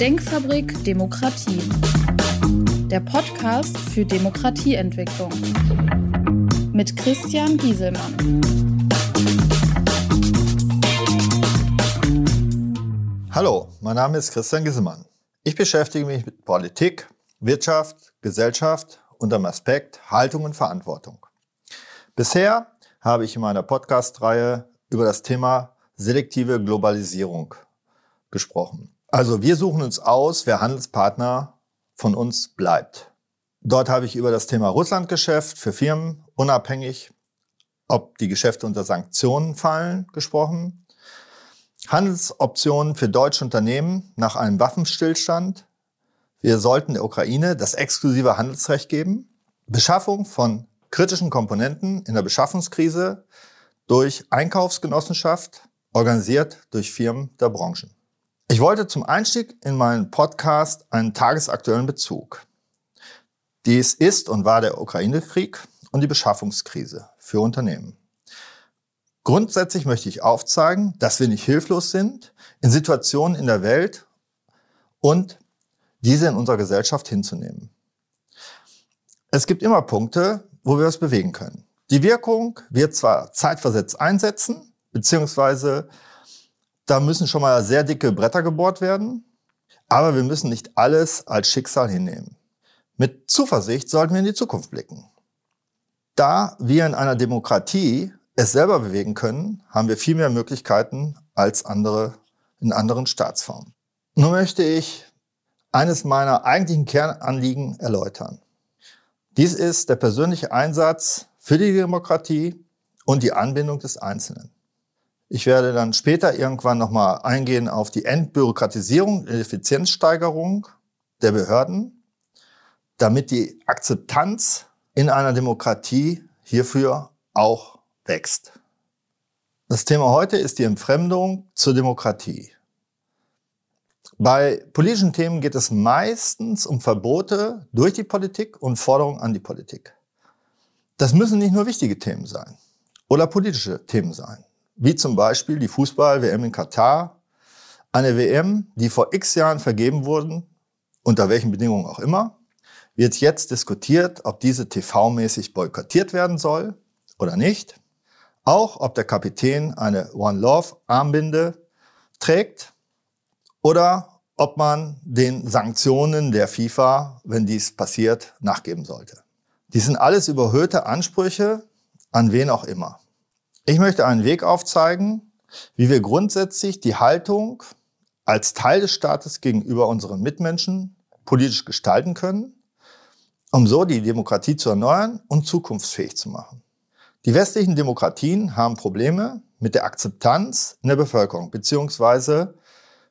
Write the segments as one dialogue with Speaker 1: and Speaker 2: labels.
Speaker 1: Denkfabrik Demokratie. Der Podcast für Demokratieentwicklung. Mit Christian Gieselmann.
Speaker 2: Hallo, mein Name ist Christian Gieselmann. Ich beschäftige mich mit Politik, Wirtschaft, Gesellschaft unter dem Aspekt Haltung und Verantwortung. Bisher habe ich in meiner Podcast-Reihe über das Thema selektive Globalisierung gesprochen. Also wir suchen uns aus, wer Handelspartner von uns bleibt. Dort habe ich über das Thema Russlandgeschäft für Firmen unabhängig, ob die Geschäfte unter Sanktionen fallen, gesprochen. Handelsoptionen für deutsche Unternehmen nach einem Waffenstillstand. Wir sollten der Ukraine das exklusive Handelsrecht geben. Beschaffung von kritischen Komponenten in der Beschaffungskrise durch Einkaufsgenossenschaft, organisiert durch Firmen der Branchen. Ich wollte zum Einstieg in meinen Podcast einen tagesaktuellen Bezug. Dies ist und war der Ukraine-Krieg und die Beschaffungskrise für Unternehmen. Grundsätzlich möchte ich aufzeigen, dass wir nicht hilflos sind in Situationen in der Welt und diese in unserer Gesellschaft hinzunehmen. Es gibt immer Punkte, wo wir es bewegen können. Die Wirkung wird zwar zeitversetzt einsetzen, beziehungsweise da müssen schon mal sehr dicke Bretter gebohrt werden, aber wir müssen nicht alles als Schicksal hinnehmen. Mit Zuversicht sollten wir in die Zukunft blicken. Da wir in einer Demokratie es selber bewegen können, haben wir viel mehr Möglichkeiten als andere in anderen Staatsformen. Nun möchte ich eines meiner eigentlichen Kernanliegen erläutern. Dies ist der persönliche Einsatz für die Demokratie und die Anbindung des Einzelnen. Ich werde dann später irgendwann nochmal eingehen auf die Entbürokratisierung Effizienzsteigerung der Behörden, damit die Akzeptanz in einer Demokratie hierfür auch wächst. Das Thema heute ist die Entfremdung zur Demokratie. Bei politischen Themen geht es meistens um Verbote durch die Politik und Forderungen an die Politik. Das müssen nicht nur wichtige Themen sein oder politische Themen sein, wie zum Beispiel die Fußball-WM in Katar, eine WM, die vor x Jahren vergeben wurden, unter welchen Bedingungen auch immer, wird jetzt diskutiert, ob diese TV-mäßig boykottiert werden soll oder nicht. Auch ob der Kapitän eine One Love Armbinde trägt oder ob man den Sanktionen der FIFA, wenn dies passiert, nachgeben sollte. Die sind alles überhöhte Ansprüche an wen auch immer. Ich möchte einen Weg aufzeigen, wie wir grundsätzlich die Haltung als Teil des Staates gegenüber unseren Mitmenschen politisch gestalten können, um so die Demokratie zu erneuern und zukunftsfähig zu machen. Die westlichen Demokratien haben Probleme mit der Akzeptanz in der Bevölkerung, beziehungsweise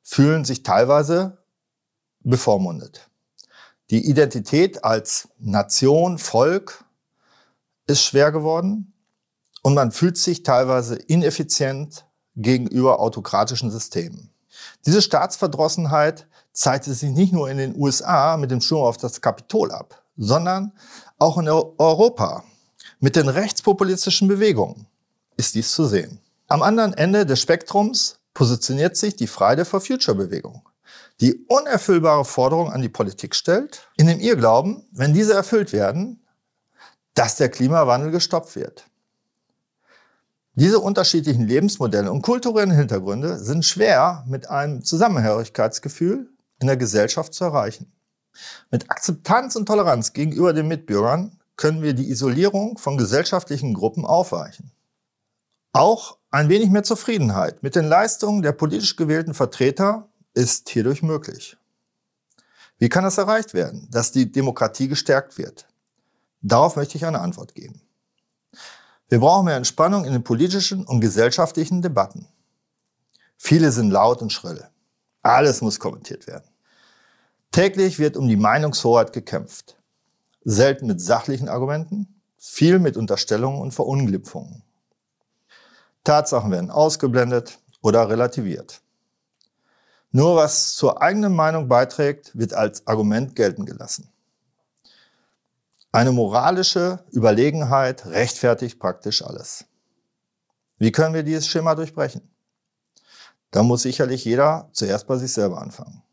Speaker 2: fühlen sich teilweise bevormundet. Die Identität als Nation, Volk ist schwer geworden und man fühlt sich teilweise ineffizient gegenüber autokratischen Systemen. Diese Staatsverdrossenheit zeigte sich nicht nur in den USA mit dem Sturm auf das Kapitol ab, sondern auch in Europa mit den rechtspopulistischen Bewegungen ist dies zu sehen. Am anderen Ende des Spektrums positioniert sich die Friday for Future Bewegung die unerfüllbare Forderung an die Politik stellt, in dem ihr Glauben, wenn diese erfüllt werden, dass der Klimawandel gestoppt wird. Diese unterschiedlichen Lebensmodelle und kulturellen Hintergründe sind schwer mit einem Zusammenhörigkeitsgefühl in der Gesellschaft zu erreichen. Mit Akzeptanz und Toleranz gegenüber den Mitbürgern können wir die Isolierung von gesellschaftlichen Gruppen aufweichen. Auch ein wenig mehr Zufriedenheit mit den Leistungen der politisch gewählten Vertreter ist hierdurch möglich. Wie kann das erreicht werden, dass die Demokratie gestärkt wird? Darauf möchte ich eine Antwort geben. Wir brauchen mehr Entspannung in den politischen und gesellschaftlichen Debatten. Viele sind laut und schrill. Alles muss kommentiert werden. Täglich wird um die Meinungshoheit gekämpft. Selten mit sachlichen Argumenten, viel mit Unterstellungen und Verunglimpfungen. Tatsachen werden ausgeblendet oder relativiert. Nur was zur eigenen Meinung beiträgt, wird als Argument gelten gelassen. Eine moralische Überlegenheit rechtfertigt praktisch alles. Wie können wir dieses Schema durchbrechen? Da muss sicherlich jeder zuerst bei sich selber anfangen.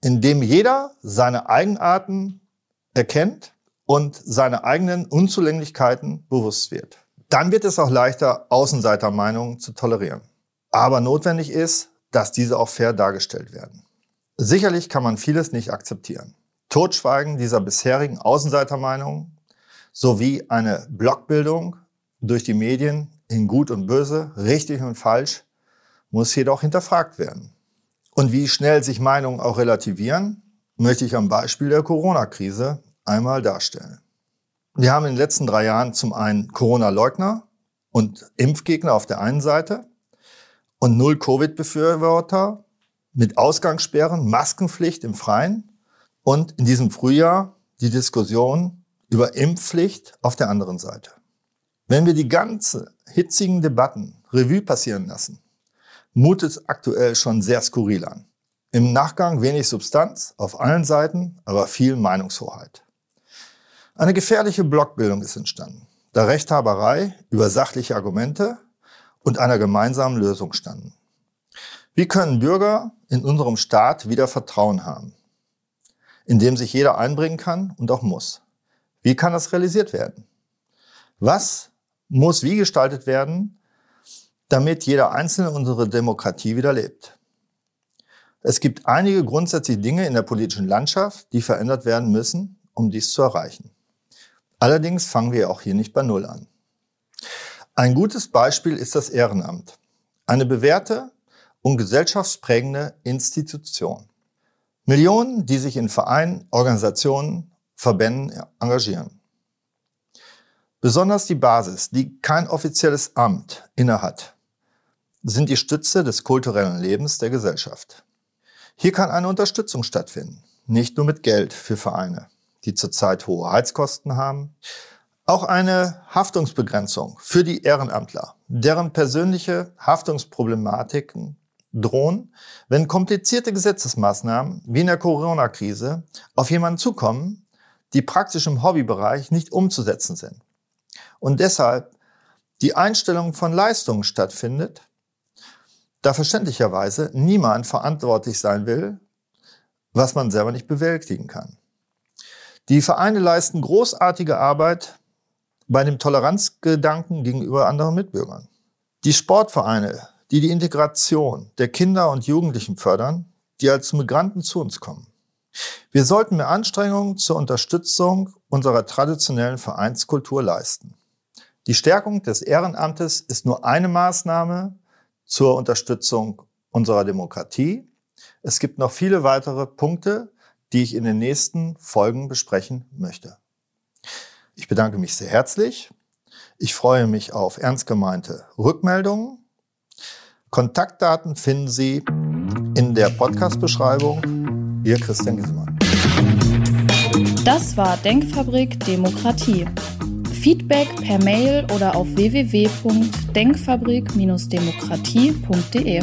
Speaker 2: in dem jeder seine Eigenarten erkennt und seine eigenen Unzulänglichkeiten bewusst wird. Dann wird es auch leichter, Außenseitermeinungen zu tolerieren. Aber notwendig ist, dass diese auch fair dargestellt werden. Sicherlich kann man vieles nicht akzeptieren. Totschweigen dieser bisherigen Außenseitermeinungen sowie eine Blockbildung durch die Medien in Gut und Böse, richtig und falsch, muss jedoch hinterfragt werden. Und wie schnell sich Meinungen auch relativieren, möchte ich am Beispiel der Corona-Krise einmal darstellen. Wir haben in den letzten drei Jahren zum einen Corona-Leugner und Impfgegner auf der einen Seite und Null-Covid-Befürworter mit Ausgangssperren, Maskenpflicht im Freien und in diesem Frühjahr die Diskussion über Impfpflicht auf der anderen Seite. Wenn wir die ganzen hitzigen Debatten Revue passieren lassen, mutet es aktuell schon sehr skurril an. Im Nachgang wenig Substanz auf allen Seiten, aber viel Meinungshoheit. Eine gefährliche Blockbildung ist entstanden, da Rechthaberei über sachliche Argumente und einer gemeinsamen Lösung standen. Wie können Bürger in unserem Staat wieder Vertrauen haben, in dem sich jeder einbringen kann und auch muss? Wie kann das realisiert werden? Was muss wie gestaltet werden, damit jeder Einzelne unsere Demokratie wieder lebt? Es gibt einige grundsätzliche Dinge in der politischen Landschaft, die verändert werden müssen, um dies zu erreichen. Allerdings fangen wir auch hier nicht bei Null an. Ein gutes Beispiel ist das Ehrenamt. Eine bewährte und gesellschaftsprägende Institution. Millionen, die sich in Vereinen, Organisationen, Verbänden engagieren. Besonders die Basis, die kein offizielles Amt innehat, sind die Stütze des kulturellen Lebens der Gesellschaft. Hier kann eine Unterstützung stattfinden, nicht nur mit Geld für Vereine, die zurzeit hohe Heizkosten haben, auch eine Haftungsbegrenzung für die Ehrenamtler, deren persönliche Haftungsproblematiken drohen, wenn komplizierte Gesetzesmaßnahmen wie in der Corona-Krise auf jemanden zukommen, die praktisch im Hobbybereich nicht umzusetzen sind. Und deshalb die Einstellung von Leistungen stattfindet, da verständlicherweise niemand verantwortlich sein will, was man selber nicht bewältigen kann. Die Vereine leisten großartige Arbeit bei dem Toleranzgedanken gegenüber anderen Mitbürgern. Die Sportvereine die die Integration der Kinder und Jugendlichen fördern, die als Migranten zu uns kommen. Wir sollten mehr Anstrengungen zur Unterstützung unserer traditionellen Vereinskultur leisten. Die Stärkung des Ehrenamtes ist nur eine Maßnahme zur Unterstützung unserer Demokratie. Es gibt noch viele weitere Punkte, die ich in den nächsten Folgen besprechen möchte. Ich bedanke mich sehr herzlich. Ich freue mich auf ernst gemeinte Rückmeldungen Kontaktdaten finden Sie in der Podcast-Beschreibung. Ihr Christian Giesemann.
Speaker 1: Das war Denkfabrik Demokratie. Feedback per Mail oder auf www.denkfabrik-demokratie.de.